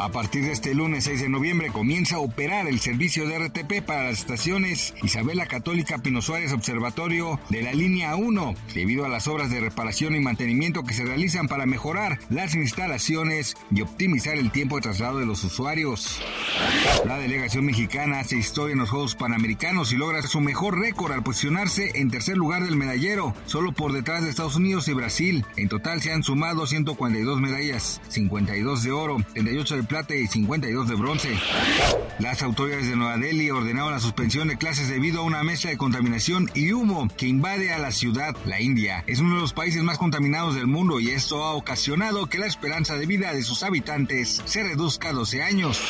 A partir de este lunes 6 de noviembre comienza a operar el servicio de RTP para las estaciones Isabela Católica Pino Suárez Observatorio de la línea 1, debido a las obras de reparación y mantenimiento que se realizan para mejorar las instalaciones y optimizar el tiempo de traslado de los usuarios. La delegación mexicana hace historia en los Juegos Panamericanos y logra su mejor récord al posicionarse en tercer lugar del medallero, solo por detrás de Estados Unidos y Brasil. En total se han sumado 142 medallas, 52 de oro, 38 de plata y 52 de bronce. Las autoridades de Nueva Delhi ordenaron la suspensión de clases debido a una mezcla de contaminación y humo que invade a la ciudad. La India es uno de los países más contaminados del mundo y esto ha ocasionado que la esperanza de vida de sus habitantes se reduzca a 12 años.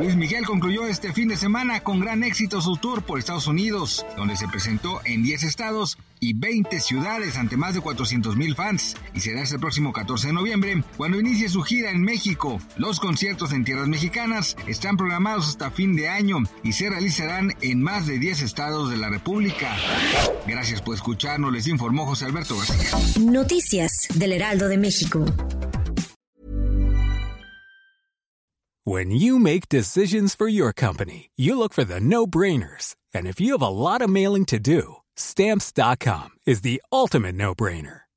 Luis Miguel concluyó este fin de semana con gran éxito su tour por Estados Unidos, donde se presentó en 10 estados y 20 ciudades ante más de 400 mil fans y será este próximo 14 de noviembre cuando inicie su gira en México. Los conciertos en tierras mexicanas están programados hasta fin de año y se realizarán en más de 10 estados de la República. Gracias por escucharnos, les informó José Alberto García. Noticias del Heraldo de México. When you make decisions for your company, you look for the no-brainers. And if you have a lot of mailing to do, Stamps.com is the ultimate no-brainer.